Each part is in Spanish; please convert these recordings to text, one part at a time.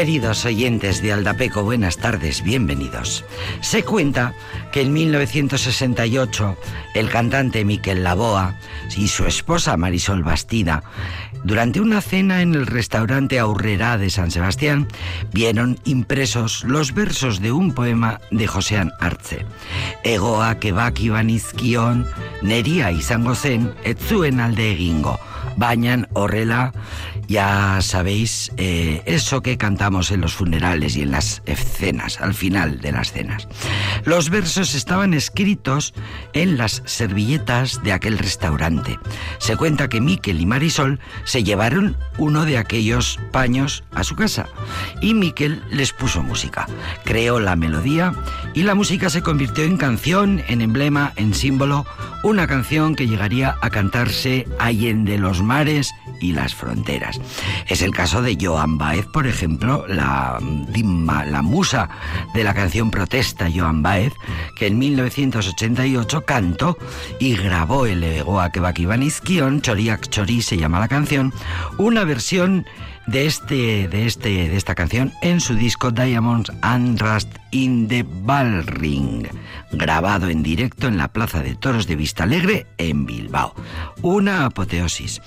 Queridos oyentes de Aldapeco, buenas tardes, bienvenidos. Se cuenta que en 1968 el cantante Miquel Laboa y su esposa Marisol Bastida, durante una cena en el restaurante Aurrera de San Sebastián, vieron impresos los versos de un poema de Josean Arce. Egoa kebaki banizkion, neria izango zen, etzuen alde egingo, bañan horrela ya sabéis eh, eso que cantamos en los funerales y en las cenas, al final de las cenas. Los versos estaban escritos en las servilletas de aquel restaurante. Se cuenta que Miquel y Marisol se llevaron uno de aquellos paños a su casa y Miquel les puso música. Creó la melodía y la música se convirtió en canción, en emblema, en símbolo, una canción que llegaría a cantarse allende los mares y las fronteras. Es el caso de Joan Baez, por ejemplo, la, la musa de la canción Protesta, Joan Baez, que en 1988 cantó y grabó el Egoa Kebakibanizkion, Choriak Chori se llama la canción, una versión de este de este de esta canción en su disco Diamonds and Rust in the Ballring, grabado en directo en la Plaza de Toros de Vista Alegre en Bilbao. Una apoteosis.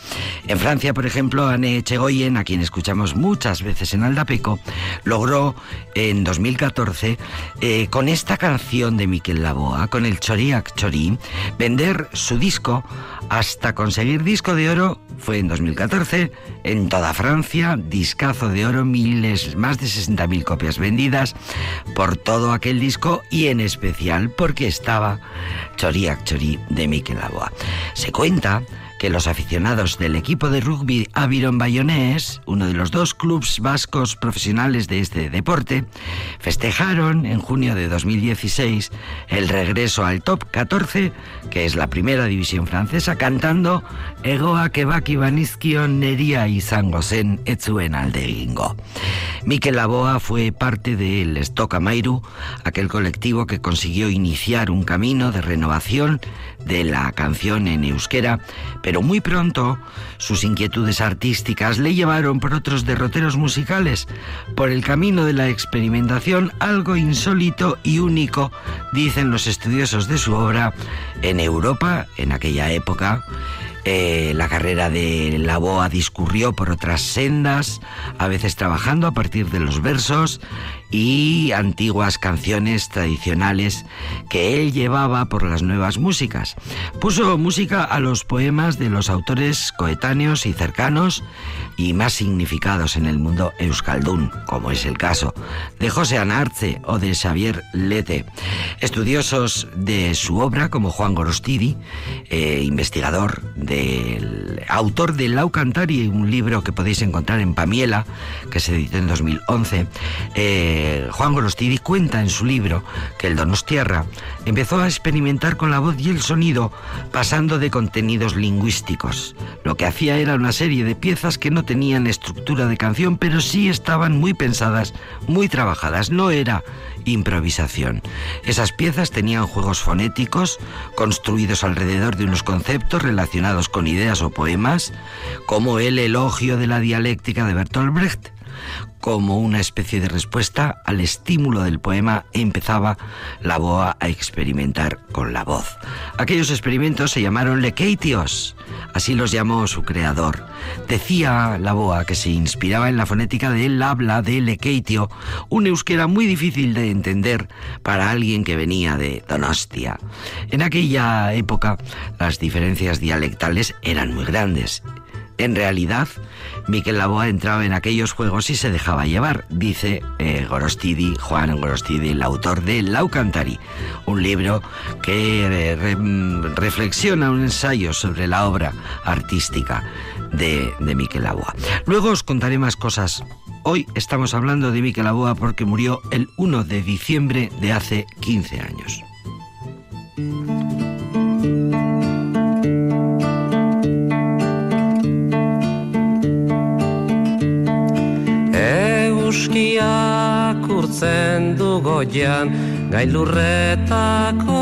En Francia, por ejemplo, Anne Echegoyen, a quien escuchamos muchas veces en Aldapeco, logró en 2014 eh, con esta canción de Miquel Laboa, con el Choriac Chorí, vender su disco hasta conseguir disco de oro fue en 2014 en toda Francia, discazo de oro, miles, más de 60.000 copias vendidas por todo aquel disco y en especial porque estaba Choriac Chori de Miquel Laboa. Se cuenta que los aficionados del equipo de rugby Aviron Bayonés, uno de los dos clubes vascos profesionales de este deporte, festejaron en junio de 2016 el regreso al top 14, que es la primera división francesa, cantando Egoa kebaki banizkion neria izango zen etzuen alde egingo. Mikel Laboa fue parte del Stock Amairu, aquel colectivo que consiguió iniciar un camino de renovación de la canción en euskera, pero muy pronto sus inquietudes artísticas le llevaron por otros derroteros musicales, por el camino de la experimentación, algo insólito y único, dicen los estudiosos de su obra, en Europa, en aquella época, eh, la carrera de la boa discurrió por otras sendas, a veces trabajando a partir de los versos y antiguas canciones tradicionales que él llevaba por las nuevas músicas. Puso música a los poemas de los autores coetáneos y cercanos y más significados en el mundo euskaldún, como es el caso de José Anarce o de Xavier Lete. Estudiosos de su obra, como Juan Gorostidi, eh, investigador del autor de Lau Cantari, un libro que podéis encontrar en Pamiela, que se editó en 2011, eh, Juan Gorostidi cuenta en su libro que el Donostierra empezó a experimentar con la voz y el sonido, pasando de contenidos lingüísticos. Lo que hacía era una serie de piezas que no tenían estructura de canción, pero sí estaban muy pensadas, muy trabajadas. No era improvisación. Esas piezas tenían juegos fonéticos construidos alrededor de unos conceptos relacionados con ideas o poemas, como el elogio de la dialéctica de Bertolt Brecht, como una especie de respuesta al estímulo del poema, empezaba la boa a experimentar con la voz. Aquellos experimentos se llamaron lekeitios, así los llamó su creador. Decía la boa que se inspiraba en la fonética del habla de lekeitio, un euskera muy difícil de entender para alguien que venía de Donostia. En aquella época las diferencias dialectales eran muy grandes en realidad, Miquel Laboa entraba en aquellos juegos y se dejaba llevar, dice eh, Gorostidi, Juan Gorostidi, el autor de Laucantari, un libro que eh, reflexiona un ensayo sobre la obra artística de, Miquel Laboa. Luego os contaré más cosas. Hoy estamos hablando de Miquel Laboa porque murió el 1 de diciembre de hace 15 años. Euskiak urtzen du goian, gailurretako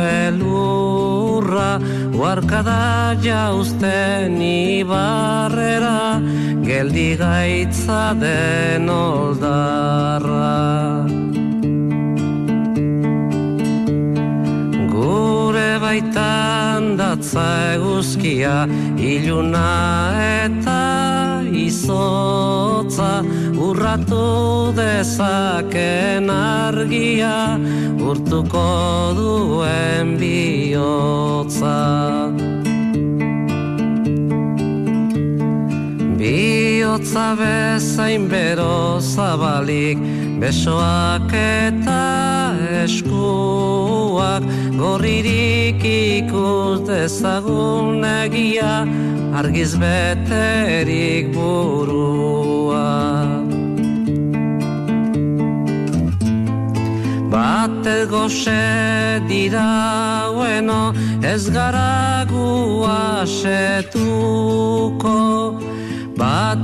elurra. lurra Uarkada jauzten ibarrera Geldi gaitza den oldarra Gure baitan datza eguzkia Iluna eta izotza urratu dezaken argia urtuko duen bihotza. Bihotza bezain bero zabalik besoak eta eskuak gorririk ikus dezagun egia argiz beterik burua. Bate goxe dira bueno, ez gara guasetuko, bat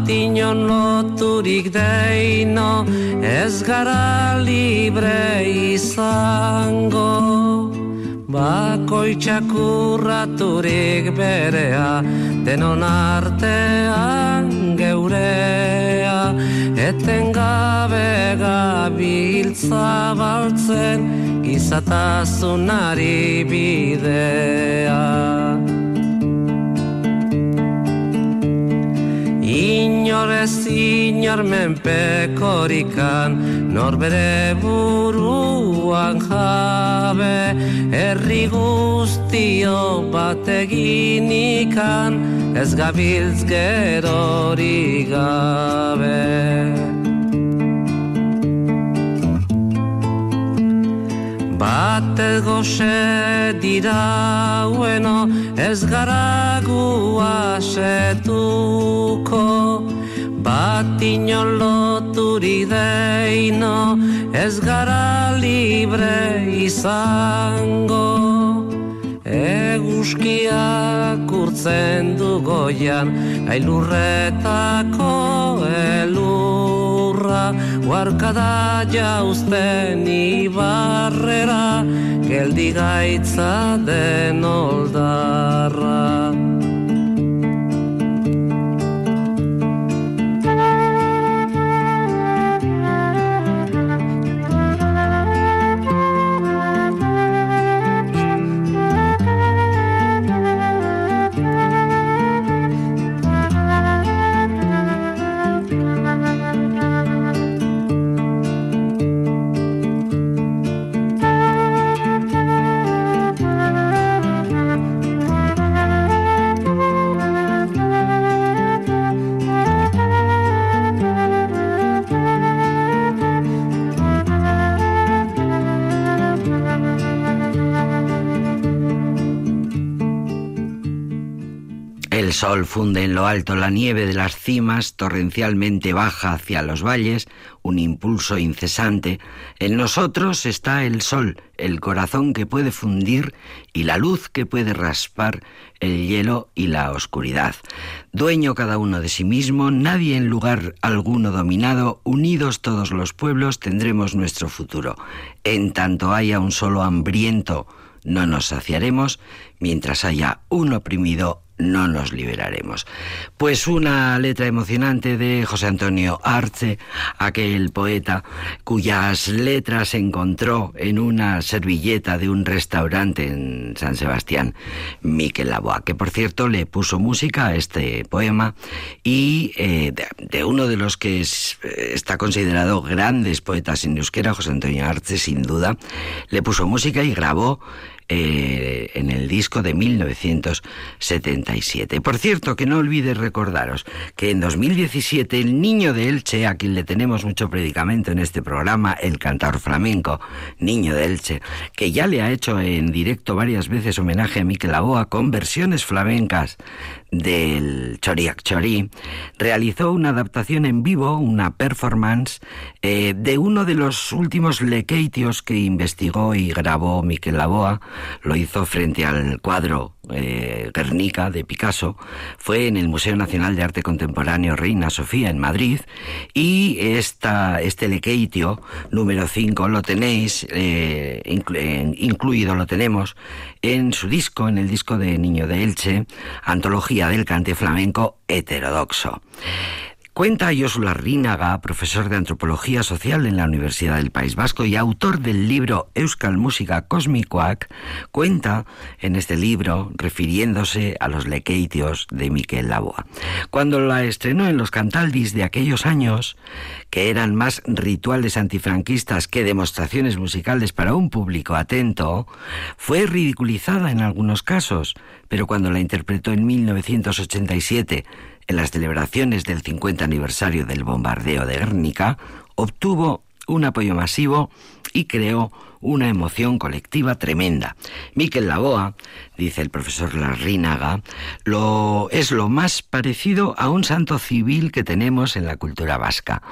inon loturik deino, ez gara libre izango. Bakoitxak urraturik berea, denon artean geurea, eten gabe gabiltza baltzen, gizatazunari bidea. Inor ez inor menpekorikan Norbere buruan jabe Herri guztio bat eginikan Ez gabiltz gerori gabe. Bat goxe dira ez gara guasetuko Bat inon loturi deino ez gara libre izango. Eguzkiak urtzen du goian ailurretako elurra. Huarkada jauzten ibarrera geldi gaitza den oldarra sol funde en lo alto la nieve de las cimas, torrencialmente baja hacia los valles, un impulso incesante. En nosotros está el sol, el corazón que puede fundir y la luz que puede raspar el hielo y la oscuridad. Dueño cada uno de sí mismo, nadie en lugar alguno dominado, unidos todos los pueblos tendremos nuestro futuro. En tanto haya un solo hambriento, no nos saciaremos, mientras haya un oprimido, no nos liberaremos. Pues una letra emocionante de José Antonio Arce, aquel poeta cuyas letras encontró en una servilleta de un restaurante en San Sebastián, Miquel Laboa, que por cierto le puso música a este poema y eh, de, uno de los que está considerado grandes poetas en euskera, José Antonio Arce, sin duda, le puso música y grabó eh, en el disco de 1977. Por cierto, que no olvide recordaros que en 2017 el niño de Elche, a quien le tenemos mucho predicamento en este programa, el cantor flamenco, niño de Elche, que ya le ha hecho en directo varias veces homenaje a Miquel Aboa con versiones flamencas del Choriac Chorí, realizó una adaptación en vivo, una performance, eh, de uno de los últimos lequeitios que investigó y grabó Miquel Laboa, lo hizo frente al cuadro eh, Guernica de Picasso, fue en el Museo Nacional de Arte Contemporáneo Reina Sofía en Madrid y esta, este lequeitio número 5 lo tenéis eh, incluido, lo tenemos en su disco, en el disco de Niño de Elche, Antología del Cante Flamenco Heterodoxo. Cuenta Joshua Rínaga, profesor de antropología social en la Universidad del País Vasco y autor del libro Euskal Música Cosmicoac, cuenta en este libro refiriéndose a los lequeitios de Miquel Laboa. Cuando la estrenó en los Cantaldis de aquellos años, que eran más rituales antifranquistas que demostraciones musicales para un público atento, fue ridiculizada en algunos casos, pero cuando la interpretó en 1987 en las celebraciones del 50 aniversario del bombardeo de Guernica, obtuvo un apoyo masivo y creó una emoción colectiva tremenda. Miquel Laboa, dice el profesor Larrínaga, lo, es lo más parecido a un santo civil que tenemos en la cultura vasca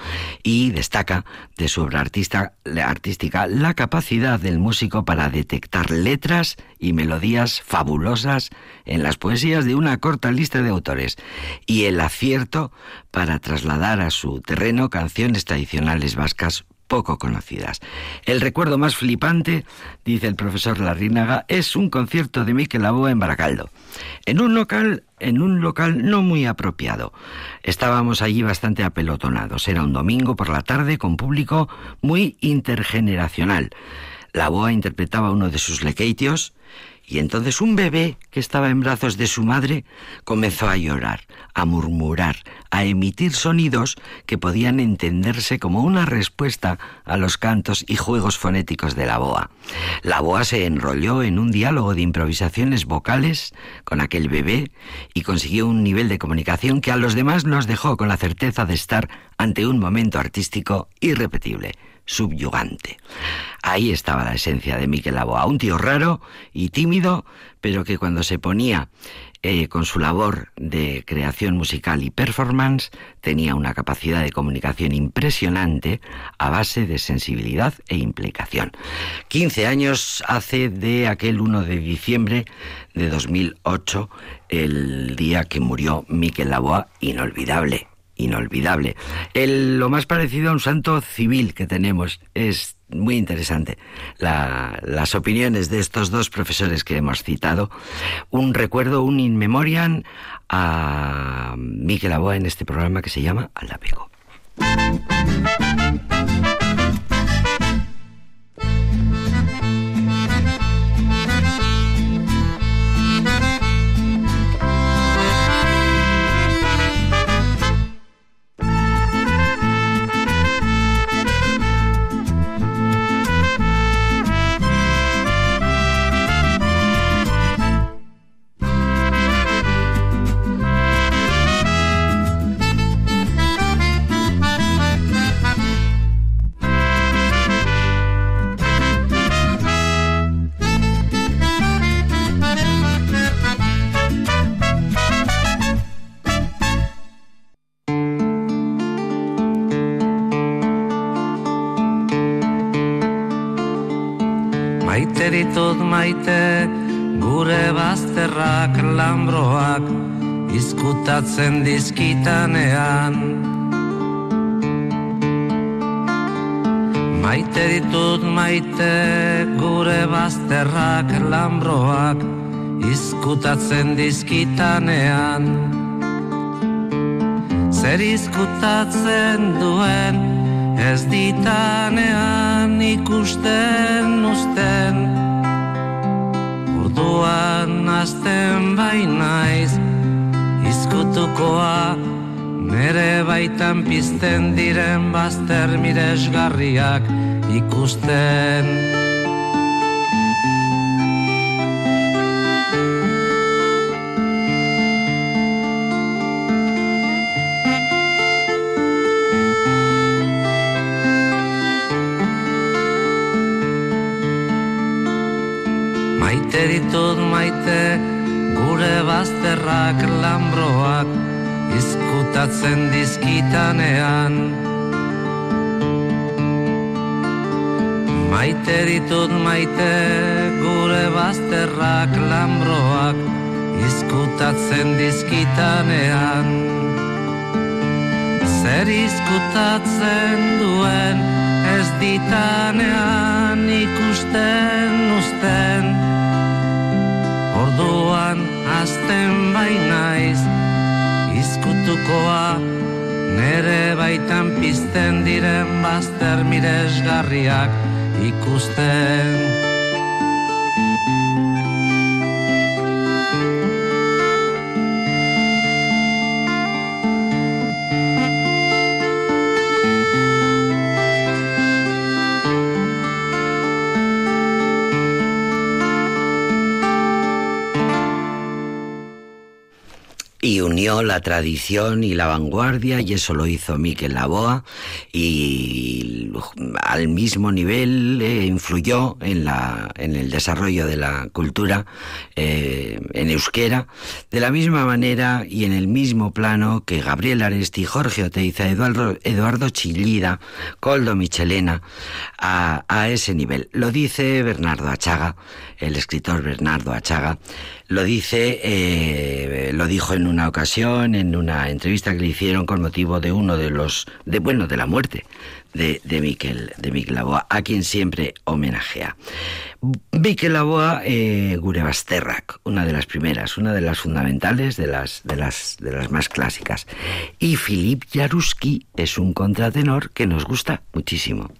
y destaca de su obra artística la capacidad del músico para detectar letras y melodías fabulosas en las poesías de una corta lista de autores y el acierto para trasladar a su terreno canciones tradicionales vascas poco conocidas. El recuerdo más flipante, dice el profesor Larrínaga, es un concierto de Miquel Laboa en Baracaldo. En un local, en un local no muy apropiado. Estábamos allí bastante apelotonados. Era un domingo por la tarde con público muy intergeneracional. Laboa interpretaba uno de sus lequeitios y entonces un bebé que estaba en brazos de su madre comenzó a llorar, a murmurar, a emitir sonidos que podían entenderse como una respuesta a los cantos y juegos fonéticos de la boa. La boa se enrolló en un diálogo de improvisaciones vocales con aquel bebé y consiguió un nivel de comunicación que a los demás nos dejó con la certeza de estar ante un momento artístico irrepetible subyugante. Ahí estaba la esencia de Miquel Laboa, un tío raro y tímido, pero que cuando se ponía eh, con su labor de creación musical y performance tenía una capacidad de comunicación impresionante a base de sensibilidad e implicación. 15 años hace de aquel 1 de diciembre de 2008, el día que murió Miquel Laboa, inolvidable inolvidable. El, lo más parecido a un santo civil que tenemos es muy interesante las opiniones de estos dos profesores que hemos citado. Un recuerdo, un in memoriam a Miquel Aboa en este programa que se llama Aldapego. Bazterrak lambroak izkutatzen dizkitanean. Maite ditut maite gure bazterrak lambroak izkutatzen dizkitanean. Zer izkutatzen duen ez ditanean ikusten usten orduan azten bainaiz izkutukoa nere baitan pizten diren bazter miresgarriak ikusten ditut maite gure bazterrak lambroak izkutatzen dizkitanean. Maite ditut maite gure bazterrak lambroak izkutatzen dizkitanean. Zer izkutatzen duen ez ditanean ikusten usten Orduan azten bainaiz izkutukoa Nere baitan pizten diren bazter miresgarriak ikusten la tradición y la vanguardia y eso lo hizo Miquel Laboa y al mismo nivel eh, influyó en, la, en el desarrollo de la cultura eh, en euskera de la misma manera y en el mismo plano que Gabriel Aresti, Jorge Oteiza, Eduardo, Eduardo Chillida, Coldo Michelena a, a ese nivel. Lo dice Bernardo Achaga, el escritor Bernardo Achaga, lo dice, eh, lo dijo en una ocasión, en una entrevista que le hicieron con motivo de uno de los, de bueno, de la muerte de, de Miquel, de Miquel Laboa, a quien siempre homenajea. Miquel Laboa, eh, Gurebasterrak, una de las primeras, una de las fundamentales, de las, de las, de las más clásicas. Y Filip Jaruski es un contratenor que nos gusta muchísimo.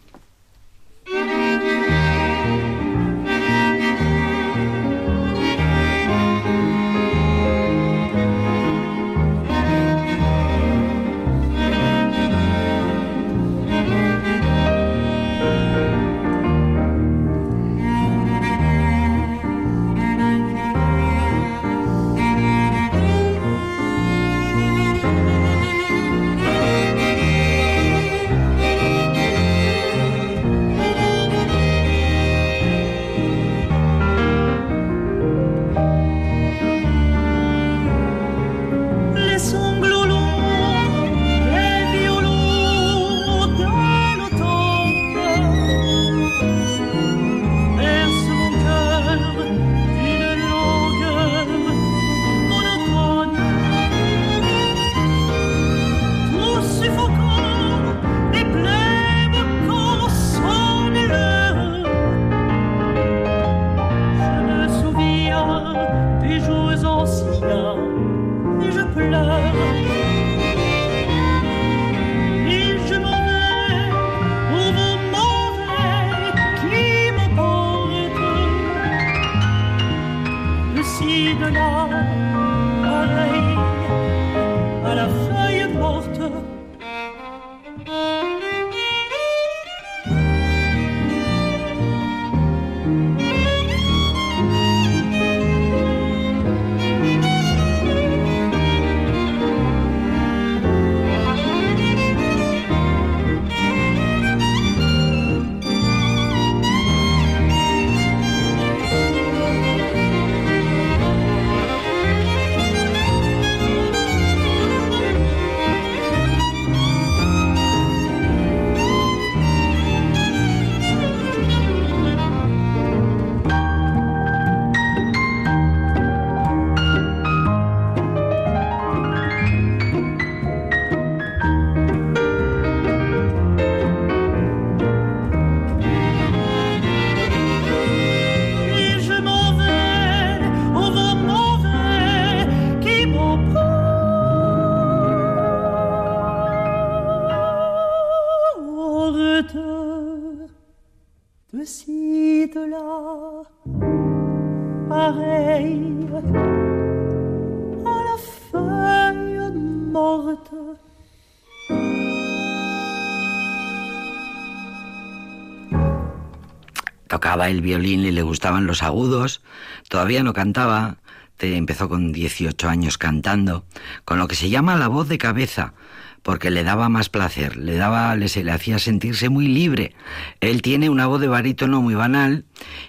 Tocaba el violín y le gustaban los agudos, todavía no cantaba, empezó con 18 años cantando, con lo que se llama la voz de cabeza, porque le daba más placer, le daba, le, se le hacía sentirse muy libre. Él tiene una voz de barítono muy banal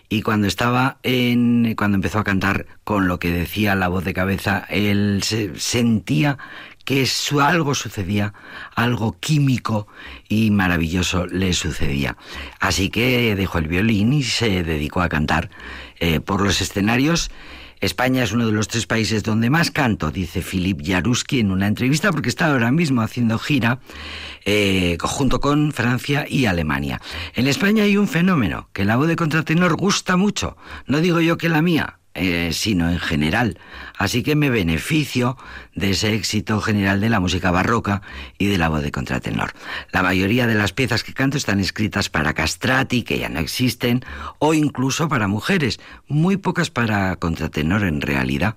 y cuando estaba en, cuando empezó a cantar con lo que decía la voz de cabeza, él se sentía que su, algo sucedía, algo químico y maravilloso le sucedía. Así que dejó el violín y se dedicó a cantar eh, por los escenarios España es uno de los tres países donde más canto, dice Filip Jaruski en una entrevista, porque está ahora mismo haciendo gira eh, junto con Francia y Alemania. En España hay un fenómeno, que la voz de contratenor gusta mucho. No digo yo que la mía, eh, sino en general. Así que me beneficio de ese éxito general de la música barroca y de la voz de contratenor. La mayoría de las piezas que canto están escritas para castrati, que ya no existen, o incluso para mujeres, muy pocas para contratenor en realidad.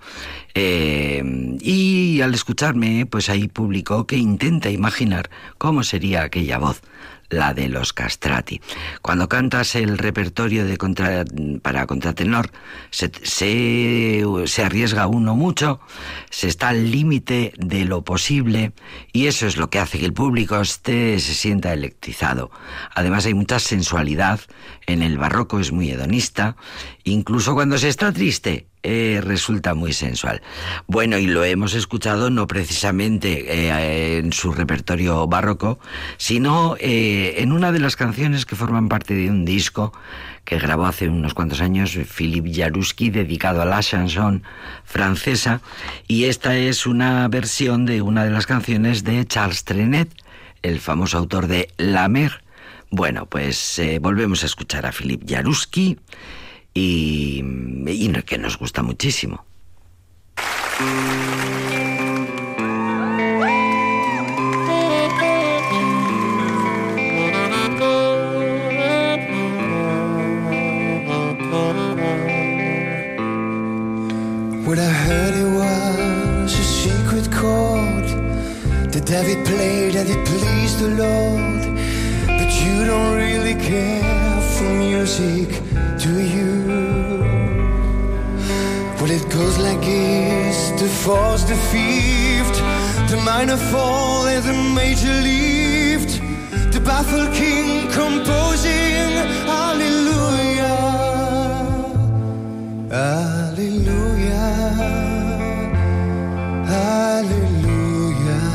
Eh, y al escucharme, pues hay público que intenta imaginar cómo sería aquella voz la de los castrati. Cuando cantas el repertorio de para contratenor, se, se, arriesga uno mucho, se está al límite de lo posible y eso es lo que hace que el público esté, se sienta electrizado. Además hay mucha sensualidad, en el barroco es muy hedonista, incluso cuando se está triste, eh, resulta muy sensual. Bueno, y lo hemos escuchado no precisamente eh, en su repertorio barroco, sino eh, en una de las canciones que forman parte de un disco que grabó hace unos cuantos años Philippe Jaruski, dedicado a la chanson francesa, y esta es una versión de una de las canciones de Charles Trenet, el famoso autor de La Mer. Bueno, pues volvemos a escuchar a Philippe Jaruski y, y que nos gusta muchísimo. What I heard it was a secret chord that David played and it pleased the Lord. But you don't really care for music to you. Well, it goes like this the fourth, the fifth, the minor fall, and the major lift. The baffled king composing. Hallelujah. Hallelujah. Hallelujah.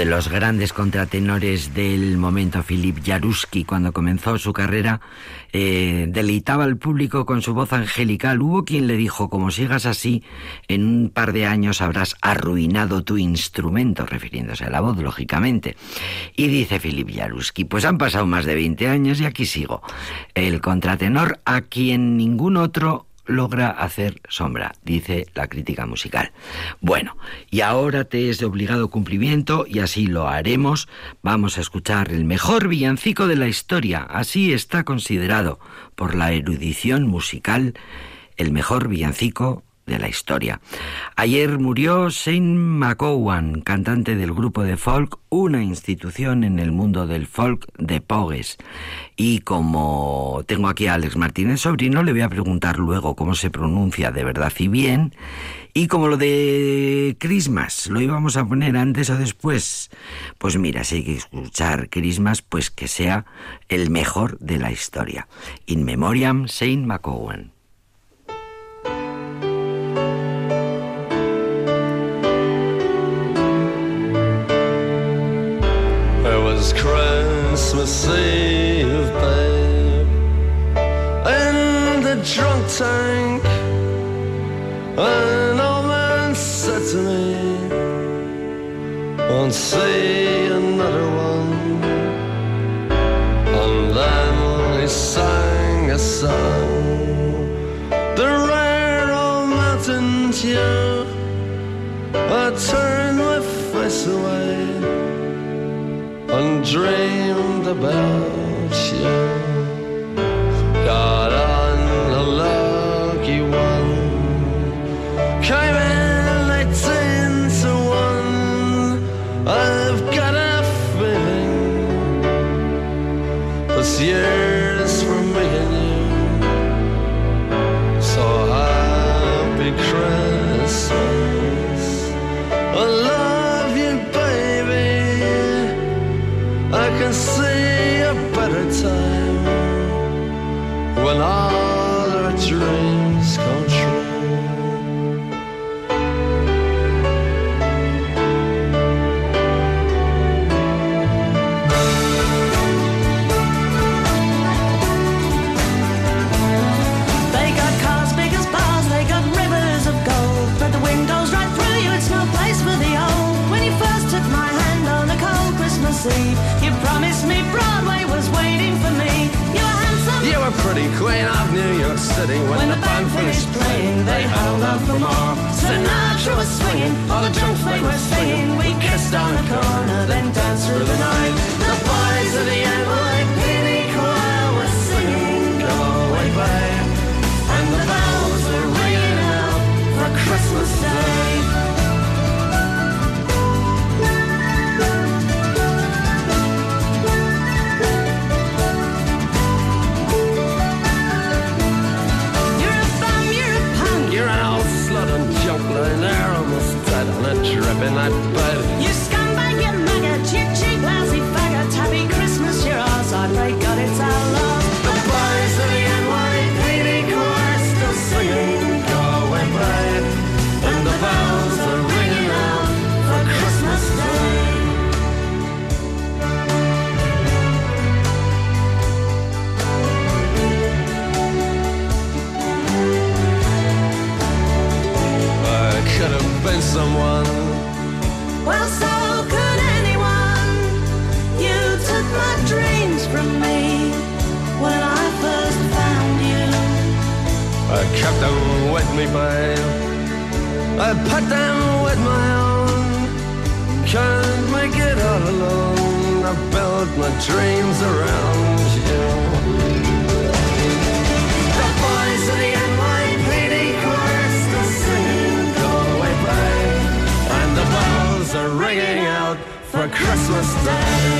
De los grandes contratenores del momento, Philip Jaruski, cuando comenzó su carrera, eh, deleitaba al público con su voz angelical. Hubo quien le dijo, como sigas así, en un par de años habrás arruinado tu instrumento, refiriéndose a la voz, lógicamente. Y dice Philip Jaruski, pues han pasado más de 20 años y aquí sigo. El contratenor a quien ningún otro logra hacer sombra, dice la crítica musical. Bueno, y ahora te es de obligado cumplimiento y así lo haremos. Vamos a escuchar el mejor villancico de la historia, así está considerado por la erudición musical el mejor villancico de la historia. Ayer murió Shane McGowan, cantante del grupo de folk, una institución en el mundo del folk de Pogues. Y como tengo aquí a Alex Martínez Sobrino, le voy a preguntar luego cómo se pronuncia de verdad y bien. Y como lo de Christmas, ¿lo íbamos a poner antes o después? Pues mira, si hay que escuchar Christmas, pues que sea el mejor de la historia. In Memoriam Saint McGowan. Christmas Eve, babe, in the drunk tank. An old man said to me, Won't see another one. And then he sang a song, the rare old mountain tune. I turned my face away and dreamed about you. You promised me Broadway was waiting for me. You were handsome. You were pretty queen of New York City when, When the band finished playing, they held out for more. Sinatra was swinging, all the drunks they were singing. We kissed on the corner, then danced through the night. The boys of the NYPD a dripping night bed. You scumbag, you maggot, you cheap, lousy faggot. Happy Christmas, you're ours. I pray God it's our love. The boys of the NYPD choir still singing, "Go away, and the bells are ringing out for Christmas Day. I could have been someone. Me, babe. I put them with my own. Can't make it all alone. I built my dreams around you. The boys of the NYPD chorus are singing, "Go away, babe," and the bells are ringing out for Christmas Day.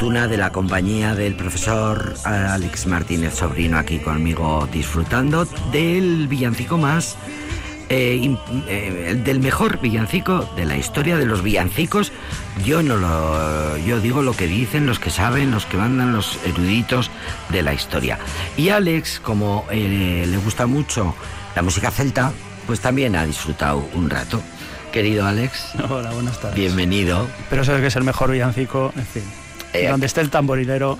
Fortuna de la compañía del profesor eh, Alex Martínez Sobrino aquí conmigo disfrutando del villancico más, eh, eh, del mejor villancico de la historia de los villancicos. Yo no lo, yo digo lo que dicen los que saben, los que mandan los eruditos de la historia. Y Alex, como eh, le gusta mucho la música celta, pues también ha disfrutado un rato. Querido Alex, Hola, buenas tardes. bienvenido. Pero de que es el mejor villancico, en fin. Eh, donde esté el tamborilero,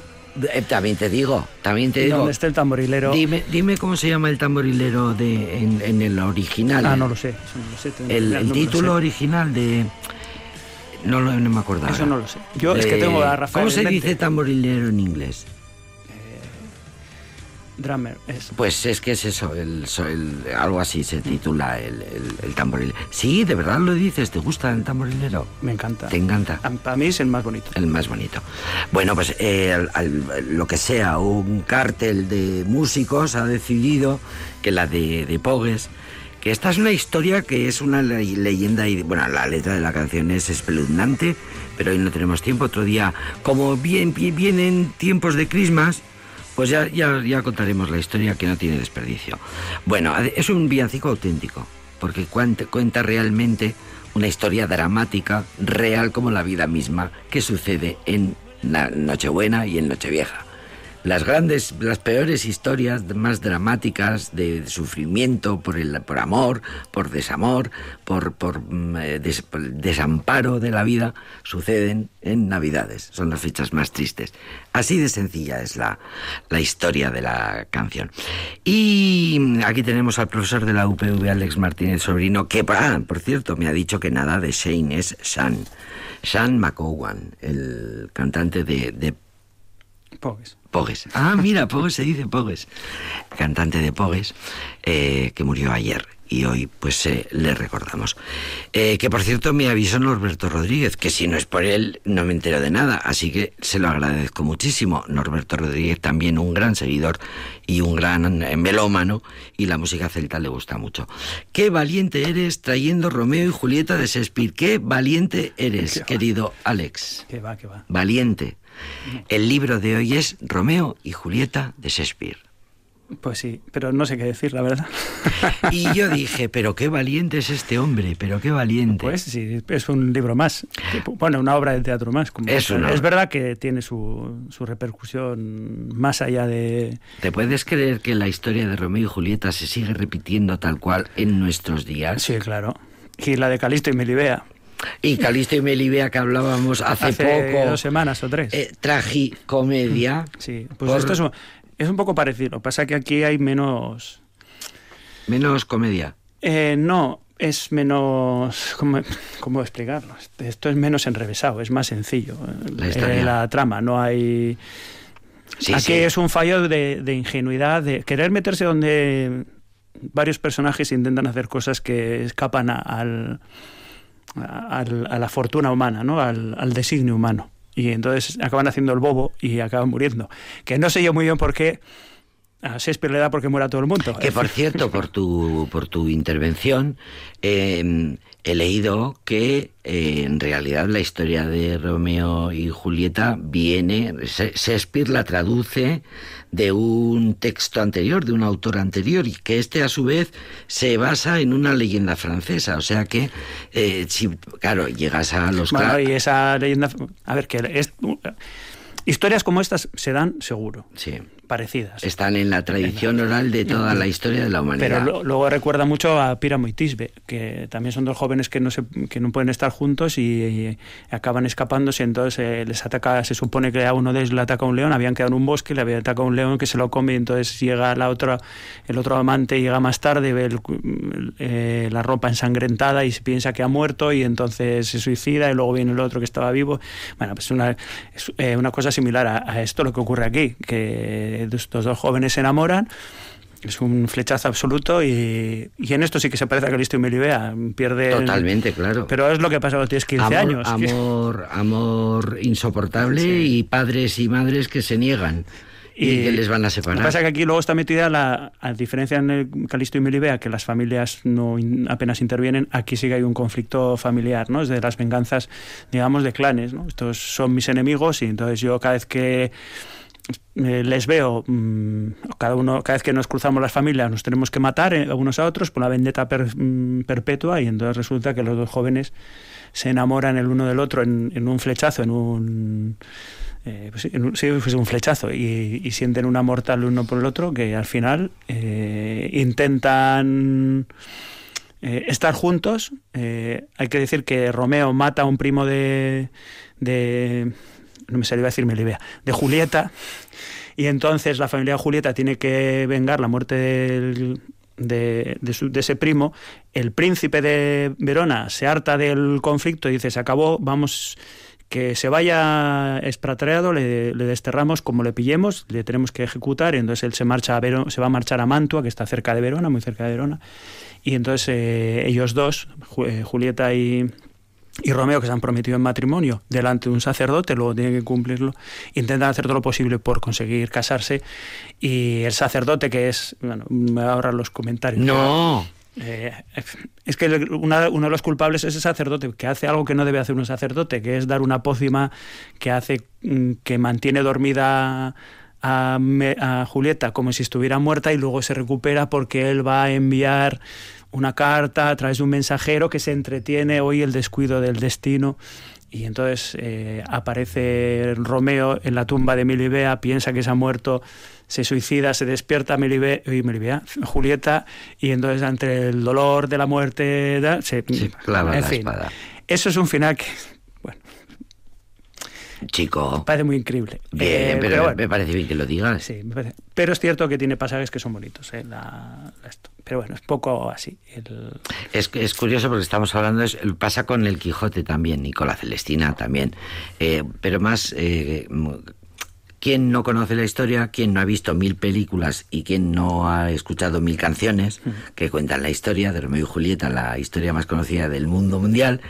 Eh, También te digo, también te digo. donde esté el tamborilero. Dime, dime cómo se llama el tamborilero de, en, en el original. Ah, no lo sé, eso no lo sé. El, mirar, el no me lo título sé. original de. No, lo- no me acuerdo. Eso ahora. no lo sé. Yo es que tengo a Rafael ¿Cómo se mente. dice tamborilero en inglés? Drummer, es. Pues es que es eso, el, algo así se titula el, el, tamborilero. Sí, de verdad lo dices, ¿te gusta el tamborilero? Me encanta. Te encanta. Para mí es el más bonito. El más bonito. Bueno, pues eh, al- al- lo que sea, un cártel de músicos ha decidido que la de, de Pogues, que esta es una historia que es una le- leyenda y bueno, la letra de la canción es espeluznante, pero hoy no tenemos tiempo. Otro día, como bien, bien- vienen tiempos de Christmas, pues ya, ya, ya contaremos la historia que no tiene desperdicio. Bueno, es un villancico auténtico, porque cuenta, cuenta realmente una historia dramática, real como la vida misma, que sucede en la Nochebuena y en Nochevieja. Las grandes, las peores historias más dramáticas de sufrimiento por el por amor, por desamor, por, por, mm, eh, desamparo de la vida suceden en Navidades. Son las fechas más tristes. Así de sencilla es la, la historia de la canción. Y aquí tenemos al profesor de la UPV, Alex Martínez Sobrino, que, ah, por cierto, me ha dicho que nada de Shane es Sean. Sean McCowan, el cantante de, de Pogues. Pogues. Ah, mira, Pogues se dice Pogues. Cantante de Pogues, eh, que murió ayer. Y hoy, pues, eh, le recordamos. Eh, que, por cierto, me avisó Norberto Rodríguez, que si no es por él, no me entero de nada. Así que se lo agradezco muchísimo. Norberto Rodríguez, también un gran seguidor y un gran eh, melómano, y la música celta le gusta mucho. Qué valiente eres trayendo Romeo y Julieta de Shakespeare. Qué valiente eres, Qué querido Alex. Que va, que va. Valiente. El libro de hoy es Romeo y Julieta de Shakespeare. Pues sí, pero no sé qué decir, la verdad. Y yo dije, pero qué valiente es este hombre, pero qué valiente. Pues sí, es un libro más. Bueno, una obra de teatro más. Como Es una- es verdad que tiene su, su repercusión más allá de... ¿Te puedes creer que la historia de Romeo y Julieta se sigue repitiendo tal cual en nuestros días? Sí, claro. Y la de Calisto y Melibea. Y Calisto y Melibea que hablábamos hace, Hace poco, dos semanas o tres. eh, tragicomedia. Sí, pues por- esto es un, es un poco parecido. Lo que pasa es que aquí hay menos... Menos comedia. Eh, no, es menos... ¿cómo, cómo explicarlo? Esto es menos enrevesado, es más sencillo. La Eh, la trama, no hay... Sí, Aquí sí. es un fallo de, de ingenuidad, de querer meterse donde varios personajes intentan hacer cosas que escapan a, al, a, a la fortuna humana, ¿no? al, al designio humano. Y entonces acaban haciendo el bobo y acaban muriendo. Que no sé yo muy bien por qué a Shakespeare le da porque muera todo el mundo. Que por cierto, por tu, por tu intervención, eh, he leído que eh, en realidad la historia de Romeo y Julieta viene, Shakespeare la traduce de un texto anterior, de un autor anterior, y que este a su vez se basa en una leyenda francesa. O sea que, eh, si, claro, llegas a los... Bueno, y esa leyenda. A ver, que es. Historias como estas se dan seguro, Sí. Parecidas. Están en la tradición oral de toda la historia de la humanidad. Pero lo- luego recuerda mucho a Píramo y Tisbe, que también son dos jóvenes que no se, que no pueden estar juntos y, y acaban escapándose. Entonces eh, les ataca, se supone que a uno de ellos le ataca un león, habían quedado en un bosque, le había atacado un león que se lo come y entonces llega la otra, el otro amante llega más tarde, ve el eh, la ropa ensangrentada y se piensa que ha muerto y entonces se suicida y luego viene el otro que estaba vivo. Bueno, pues una, es eh, una cosa similar a, a esto lo que ocurre aquí, que estos dos jóvenes se enamoran. Es un flechazo absoluto y, y en esto sí que se parece a Calisto y Melibea. Pierde. Totalmente, claro. Pero es lo que pasa cuando tienes 15 amor, años. Amor, amor insoportable y padres y madres que se niegan y, que les van a Lo que separar. pasa es que aquí luego está metida la a diferencia en el Calisto y Melibea, que las familias no apenas intervienen, aquí sí que hay un conflicto familiar, ¿no? Es de las venganzas, digamos, de clanes, ¿no? Estos son mis enemigos y entonces yo cada vez que eh, les veo, mm, cada uno, cada vez que nos cruzamos las familias, nos tenemos que matar eh, unos a otros por la vendetta mm, perpetua y entonces resulta que los dos jóvenes se enamoran el uno del otro en, un flechazo, en un eh, pues en un, sí, pues un flechazo y, sienten un amor tal uno por el otro que al final eh, intentan estar juntos. Hay que decir que Romeo mata a un primo de, de no me salió a decir Melibea, de Julieta. Y entonces la familia de Julieta tiene que vengar la muerte de, de su- de ese primo. El príncipe de Verona se harta del conflicto y dice, se acabó, vamos, que se vaya expatriado, le, le desterramos como le pillemos, le tenemos que ejecutar, y entonces él se, marcha a Vero- se va a marchar a Mantua, que está cerca de Verona, muy cerca de Verona, y entonces eh, ellos dos, eh, Julieta y, y Romeo, que se han prometido en matrimonio delante de un sacerdote, luego tienen que cumplirlo, intentan hacer todo lo posible por conseguir casarse y el sacerdote que es, bueno, me voy a ahorrar los comentarios. No, Eh, es que una- uno de los culpables es el sacerdote, que hace algo que no debe hacer un sacerdote, que es dar una pócima que hace mm, que mantiene dormida a Julieta como si estuviera muerta y luego se recupera porque él va a enviar una carta a través de un mensajero que se entretiene hoy el descuido del destino. Y entonces eh, aparece Romeo en la tumba de Melibea, piensa que se ha muerto, se suicida, se despierta Melibea, y Melibea, Julieta, y entonces ante el dolor de la muerte da- se, clava en la fin, espada. Eso es un final que, chico. parece muy increíble. Bien, Eh, pero, bueno, me parece bien que lo digas. Sí, me parece. Pero es cierto que tiene pasajes que son bonitos. eh, la- la esto. Pero bueno, es poco así. el- Es, es curioso porque estamos hablando, es, pasa con el Quijote también y con la Celestina también, Eh, pero más, eh, ¿quién no conoce la historia? ¿Quién no ha visto mil películas y quién no ha escuchado mil canciones que cuentan la historia de Romeo y Julieta, la historia más conocida del mundo mundial?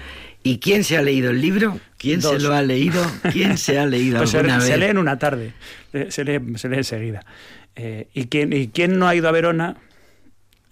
¿Y quién se ha leído el libro? ¿Quién se lo ha leído? ¿Quién se ha leído Pues se, alguna se vez? lee en una tarde. eh, Se lee, se lee enseguida. Eh, ¿y, quién, ¿Y quién no ha ido a Verona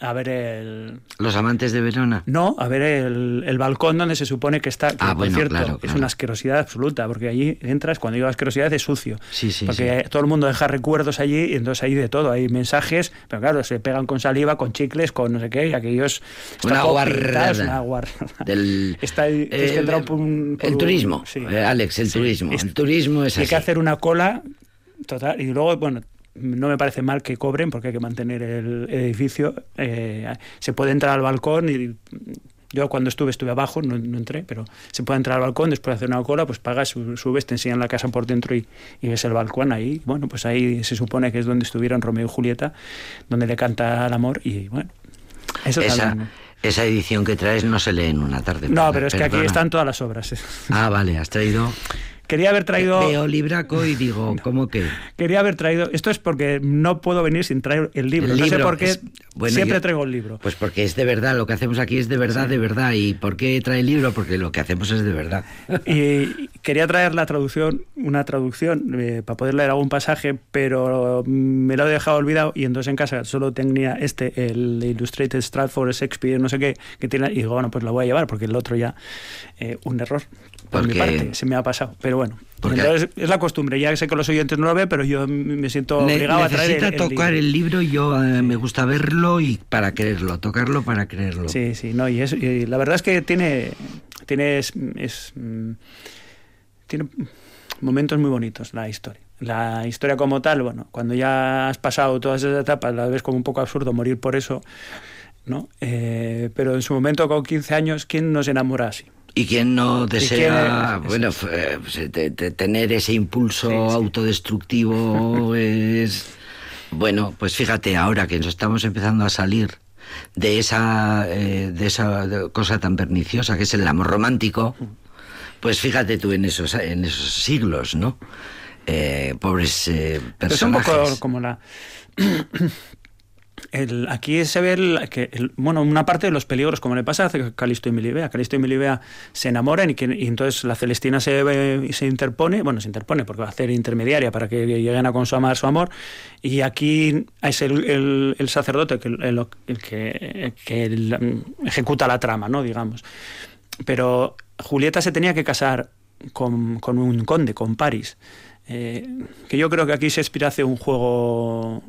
a ver el... Los amantes de Verona. No, a ver el, el balcón donde se supone que está, que Ah, por bueno, cierto claro, es una asquerosidad absoluta, porque allí entras, cuando digo asquerosidad es sucio, Sí, sí, porque todo el mundo deja recuerdos allí y entonces hay de todo, hay mensajes, pero claro, se pegan con saliva, con chicles, con no sé qué, y aquellos... Una guarrada. es una guarrada. Del, Está, que entrar por un- por el un- turismo, sí. eh, Alex, el turismo. es- El turismo es hay así. que hacer una cola total y luego, bueno, no me parece mal que cobren porque hay que mantener el edificio. eh, se puede entrar al balcón y yo cuando estuve estuve abajo, no, no entré, pero se puede entrar al balcón, después de hacer una cola, pues pagas, su- subes, te enseñan la casa por dentro y, y ves el balcón ahí. Bueno, pues ahí se supone que es donde estuvieron Romeo y Julieta, donde le canta el amor y bueno. Eso esa, también. esa edición que traes no se lee en una tarde. No, pero es que aquí están todas las obras. Ah, vale, has traído. Quería haber traído... Veo libraco y digo, ¿cómo que? Quería haber traído. Esto es porque no puedo venir sin traer el libro. El no sé por qué. es- bueno, siempre yo- traigo el libro. Pues porque es de verdad, lo que hacemos aquí es de verdad, de verdad. ¿Y por qué trae el libro? Porque lo que hacemos es de verdad. Y quería traer la traducción, una traducción eh, para poder leer algún pasaje, pero me lo he dejado olvidado y entonces en casa solo tenía este, el Illustrated Stratford Shakespeare, no sé qué, que tiene, y digo, bueno, pues lo voy a llevar porque el otro ya, eh, un error por mi parte, se me ha pasado. Pero bueno, entonces es la costumbre, ya sé que los oyentes no lo ven, pero yo me siento Ne- obligado a traer el, el tocar libro. el libro y yo eh, me gusta verlo y para creerlo, tocarlo para creerlo. Sí, sí, no, y, es, y la verdad es que tiene, tiene, es, es, tiene momentos muy bonitos la historia. La historia como tal, bueno, cuando ya has pasado todas esas etapas, la ves como un poco absurdo morir por eso, ¿no? Eh, pero en su momento, con 15 años, ¿quién nos enamora así? Y quién no desea, quién- bueno, f- pues, te- te- tener ese impulso Sí, sí. autodestructivo es... Bueno, pues fíjate, ahora que nos estamos empezando a salir de esa, eh, de esa cosa tan perniciosa que es el amor romántico, pues fíjate tú en esos, en esos siglos, ¿no? Eh, pobres eh, Pero es un personajes. poco como la... Aquí se ve que bueno, una parte de los peligros, como le pasa a Calisto y Melibea. Calisto y Melibea se enamoran y, que, y entonces la Celestina se, ve- se interpone, bueno, se interpone porque va a hacer intermediaria para que lleguen a consumar su amor. Y aquí es el, sacerdote que, que, ejecuta la trama, ¿no? Digamos. Pero Julieta se tenía que casar con, con un conde, con París. Eh, que yo creo que aquí Shakespeare hace un juego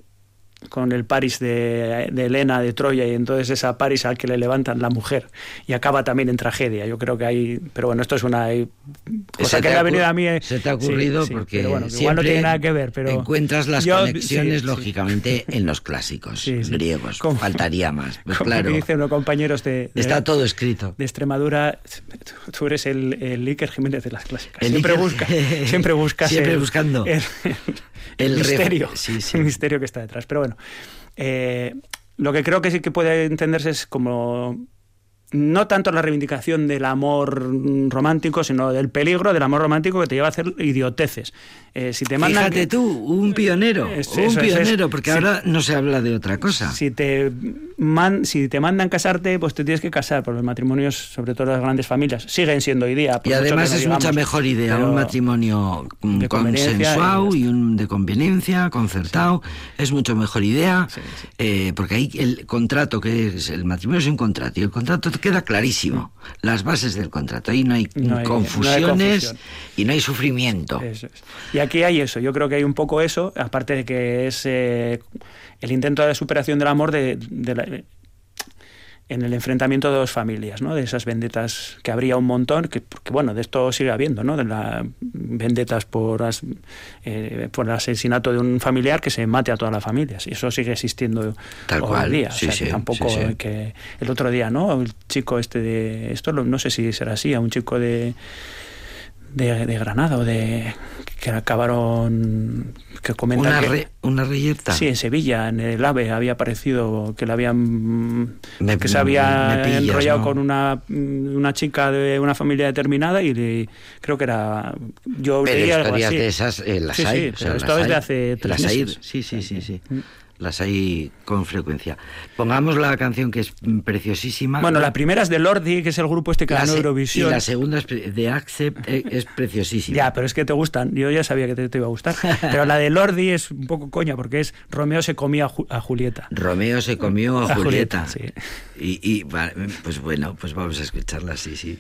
con el París de, de Helena de Troya y entonces esa París al que le levantan la mujer y acaba también en tragedia. Yo creo que hay, pero bueno, esto es una eh, cosa Se que me ha venido a mí. eh, Se te ha ocurrido sí, porque bueno, igual no tiene nada que ver, pero encuentras las yo- conexiones sí, lógicamente en los clásicos griegos. Como- Faltaría más. Pues como claro, unos compañeros de, de- está todo escrito. de Extremadura, tú- tú eres el, el Iker Jiménez de las clásicas. El siempre Iker- busca, siempre buscas Siempre el, buscando. el, el misterio, sí, sí. el misterio que está detrás. Pero bueno, eh, lo que creo que sí que puede entenderse es como no tanto la reivindicación del amor romántico, sino del peligro del amor romántico que te lleva a hacer idioteces. Eh, si te mandan Fíjate tú, un pionero, Es- un eso pionero, es- porque sí. ahora no se habla de otra cosa. Si te, man- si te mandan casarte, pues te tienes que casar, porque los matrimonios, sobre todo las grandes familias, siguen siendo hoy día. por Y además es mucha mejor idea un matrimonio mm, consensuado y un de conveniencia, concertado, es mucho mejor idea, Sí, eh, porque ahí el contrato, que es el matrimonio es un contrato, y el contrato queda clarísimo, las bases del contrato, ahí no hay, No hay- no hay confusiones y no hay sufrimiento. Eso es. Y aquí hay eso, yo creo que hay un poco eso, aparte de que es eh, el intento de superación del amor de, de la- en el enfrentamiento de dos familias, ¿no? de esas vendetas que habría un montón, que, porque bueno, de esto sigue habiendo, ¿no? de las vendetas por, as- eh, por el asesinato de un familiar que se mate a todas las familias, y eso sigue existiendo Tal hoy cual, en día. sí, o sea, que sí, tampoco sí, sí. que el otro día, ¿no? El chico este de esto no sé si será así, a un chico de de, de Granada o de que acabaron que comentan Una, que- re- una reyerta. sí en Sevilla en el AVE había aparecido que le habían Me- que se había pillas, enrollado ¿no? con una una chica de una familia determinada y le- creo que era yo Pero leí algo así. de esas eh, las Sí, hay. sí, o sea, pero esto es de hay. hace tres Las hay, meses. sí, sí, sí, sí. Las hay con frecuencia. Pongamos la canción que es preciosísima. bueno la primera es de Lordi que es el grupo este que La ganó Eurovisión Y la segunda es de Accept eh, es preciosísima. Ya, pero es que te gustan. Yo ya sabía que te, te iba a gustar. Pero la de Lordi es un poco coña porque es Romeo se comía a, Ju- a Julieta. Romeo se comió a, A Julieta. Julieta, Y, y, pues bueno, pues vamos a escucharla, sí, sí.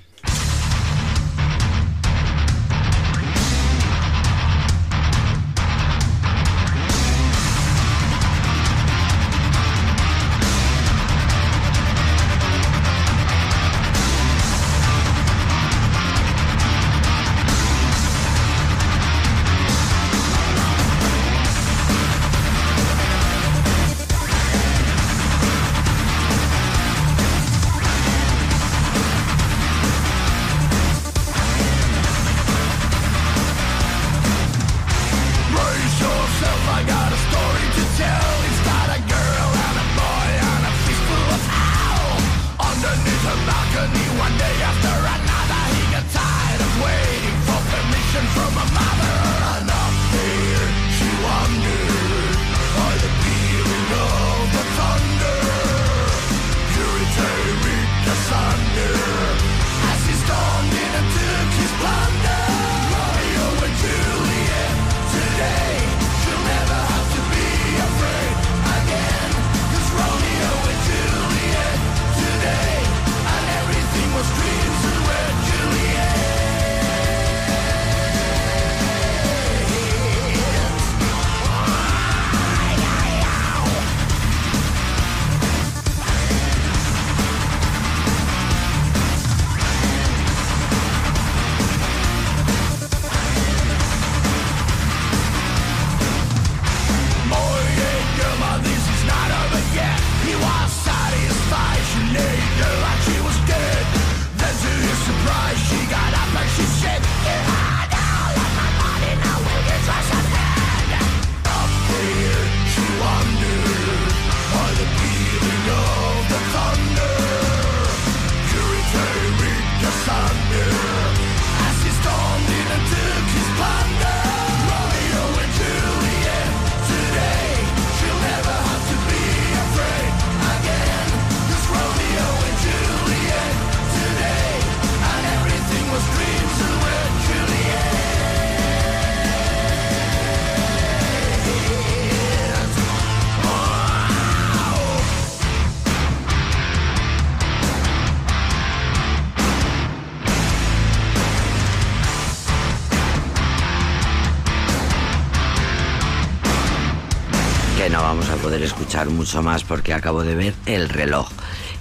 Mucho más porque acabo de ver el reloj.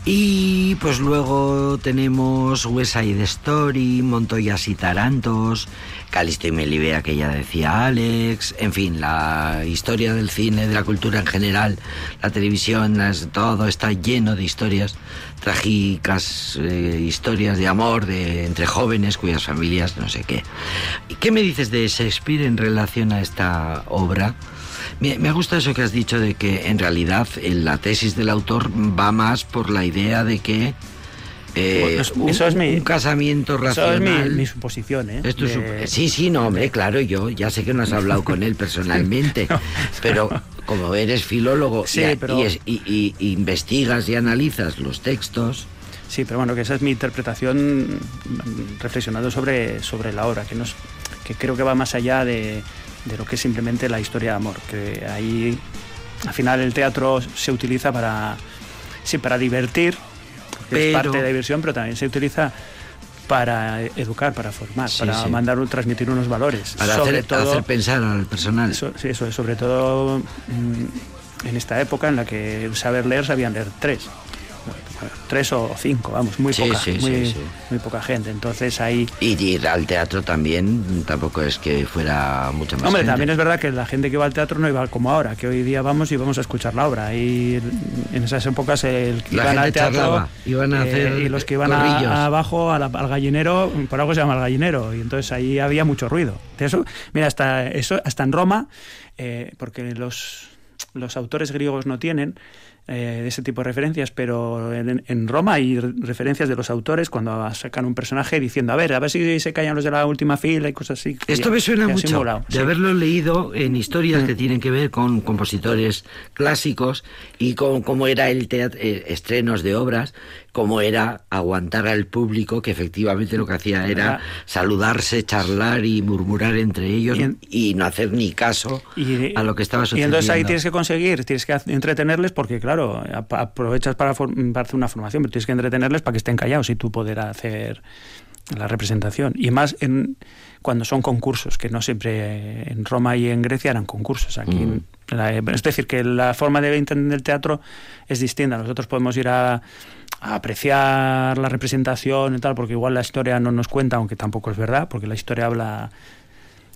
Y pues luego tenemos West Side Story, Montoyas y Tarantos, Calisto y Melibea que ya decía Alex, en fin, la historia del cine, de la cultura en general, la televisión, las- todo está lleno de historias trágicas, eh, historias de amor de, entre jóvenes cuyas familias, no sé qué. ¿Y qué me dices de Shakespeare en relación a esta obra? Me, gusta eso que has dicho de que en realidad la tesis del autor va más por la idea de que eh, eso- un, eso es mi- un casamiento Eso racional. es mi, mi suposición, ¿eh? Esto es Sí, sí, no, hombre, claro, yo ya sé que no has hablado con él personalmente, pero como eres filólogo Sí, y, pero- y es- y- y- y investigas y analizas los textos, Sí, pero bueno, que esa es mi interpretación mm, reflexionando sobre, sobre la obra, que, no es- que creo que va más allá de, de lo que es simplemente la historia de amor, que ahí al final el teatro se utiliza para, sí, para divertir, es parte de la diversión, pero también se utiliza para educar, para formar, Sí, para sí. mandar, transmitir unos valores. para sobre hacer, todo, hacer pensar al personal. eso, sí, eso es, sobre todo mm, en esta época en la que saber leer sabían leer tres. Tres o cinco, vamos, muy Sí, poca, sí, muy, sí. muy poca gente. Entonces ahí. Y ir al teatro también tampoco es que fuera mucha más Hombre, gente. también es verdad que la gente que va al teatro no iba como ahora, que hoy día vamos y vamos a escuchar la obra. Y en esas épocas el que La iban al teatro charlaba, iban a eh, hacer y los que iban a- abajo a la- al gallinero, por algo se llama el gallinero, y entonces ahí había mucho ruido. De eso, mira, hasta eso, hasta en Roma, eh, porque los los autores griegos no tienen eh, ese tipo de referencias, pero en, en Roma hay re- referencias de los autores cuando sacan un personaje diciendo, a ver, a ver si se callan los de la última fila y cosas así. Esto ya- me suena mucho simulado, de sí. haberlo leído en historias Mm. que tienen que ver con compositores clásicos y con cómo era el teatro, estrenos de obras, cómo era aguantar al público que efectivamente lo que hacía era saludarse, charlar y murmurar entre ellos Y en- y no hacer ni caso Y- a lo que estaba Y sucediendo. entonces ahí tienes que conseguir, tienes que entretenerles porque, claro, ap- aprovechas para, para hacer una formación, pero tienes que entretenerles para que estén callados y tú poder hacer la representación. Y más en, cuando son concursos, que no siempre en Roma y en Grecia eran concursos. Aquí, Mm. la- es decir, que la forma de entender el teatro es distinta. Nosotros podemos ir a, a apreciar la representación y tal, porque igual la historia no nos cuenta, aunque tampoco es verdad, porque la historia habla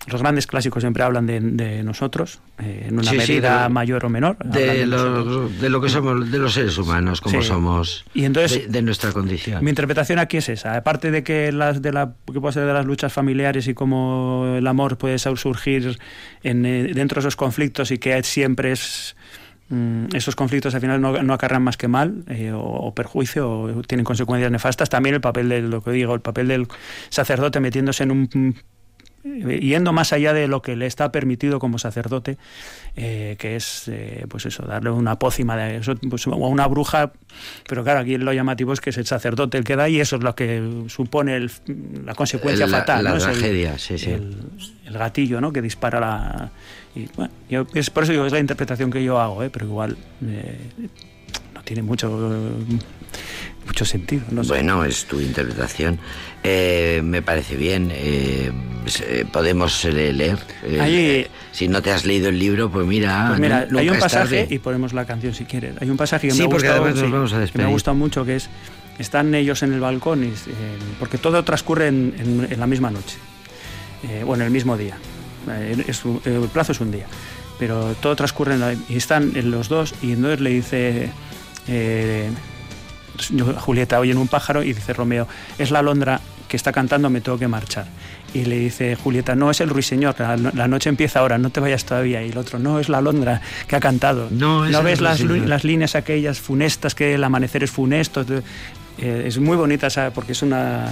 los grandes clásicos siempre hablan de, de nosotros, eh, en una Sí, sí, medida de mayor o menor. de, lo que somos, de los seres humanos, como Sí. somos, Y entonces- de, nuestra condición. Mi interpretación aquí es esa. Aparte de que las de la que puede ser de las luchas familiares y cómo el amor puede surgir en, eh, dentro de esos conflictos y que siempre es mm, esos conflictos al final no, no acarrean más que mal eh, o, o perjuicio o tienen consecuencias nefastas. También el papel de lo que digo, el papel del sacerdote metiéndose en un yendo más allá de lo que le está permitido como sacerdote, eh, que es, eh, pues eso, darle una pócima de eso, pues, o a una bruja, pero claro, aquí lo llamativo es que es el sacerdote el que da y eso es lo que supone el- la consecuencia La- fatal. la ¿no? Es el- tragedia, sí, sí. El, el gatillo, ¿no? Que dispara la... Y, bueno, yo- es por eso digo, es la interpretación que yo hago, ¿eh? pero igual eh, no tiene mucho, mucho sentido. No sé. Bueno, es tu interpretación. Eh, me parece bien. eh, podemos eh, leer. eh, eh, si no te has leído el libro, pues mira, Pues mira, hay un pasaje, tarde. y ponemos la canción si quieres. Hay un pasaje que Sí, me ha gustado, sí, que me ha gustado mucho, que es, están ellos en el balcón, y, porque todo transcurre en, en- en la misma noche, eh, bueno, el mismo día. Es el plazo es un día, pero todo transcurre en la- y están en los dos, y entonces le dice... eh, Julieta oye en un pájaro y dice Romeo, es la alondra que está cantando, me tengo que marchar. Y le dice Julieta, no es el ruiseñor, la, la noche empieza ahora, no te vayas todavía. Y el otro, no, es la alondra que ha cantado. No, el ves las, lu- ruiseñor". las líneas aquellas funestas que el amanecer es funesto. Eh, es muy bonita esa, porque es una,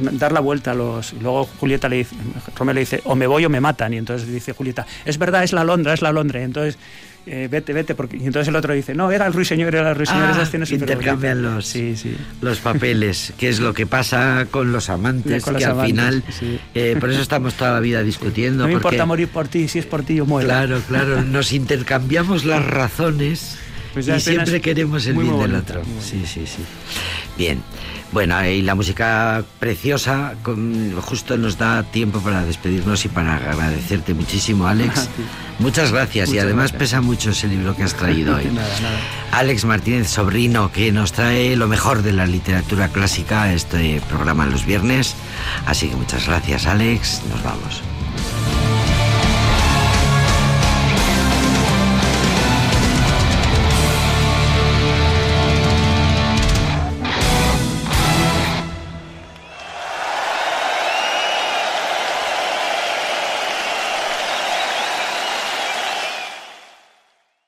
una- dar la vuelta a los y luego Julieta le dice Romeo le dice o me voy o me matan y entonces dice Julieta es verdad es la alondra es la alondra y entonces eh, vete vete porque y entonces el otro dice no era el ruiseñor era el ruiseñor Ah, esa escena es superbonita. intercambian los- sí sí Los papeles, que es lo que pasa con los amantes, Con los que al amantes, final, sí. eh, por eso estamos toda la vida discutiendo. no me porque- importa morir por ti si es por ti yo muero Claro, claro, nos intercambiamos las razones Pues y siempre queremos el bien del otro. Sí, sí, sí. Bien. Bueno, y la música preciosa con- justo nos da tiempo para despedirnos y para agradecerte muchísimo, Alex. Muchas gracias y además gracias. pesa mucho ese libro que has traído hoy. Nada, nada. Alex Martínez Sobrino, que nos trae lo mejor de la literatura clásica este programa los viernes. Así que muchas gracias, Alex. Nos vamos.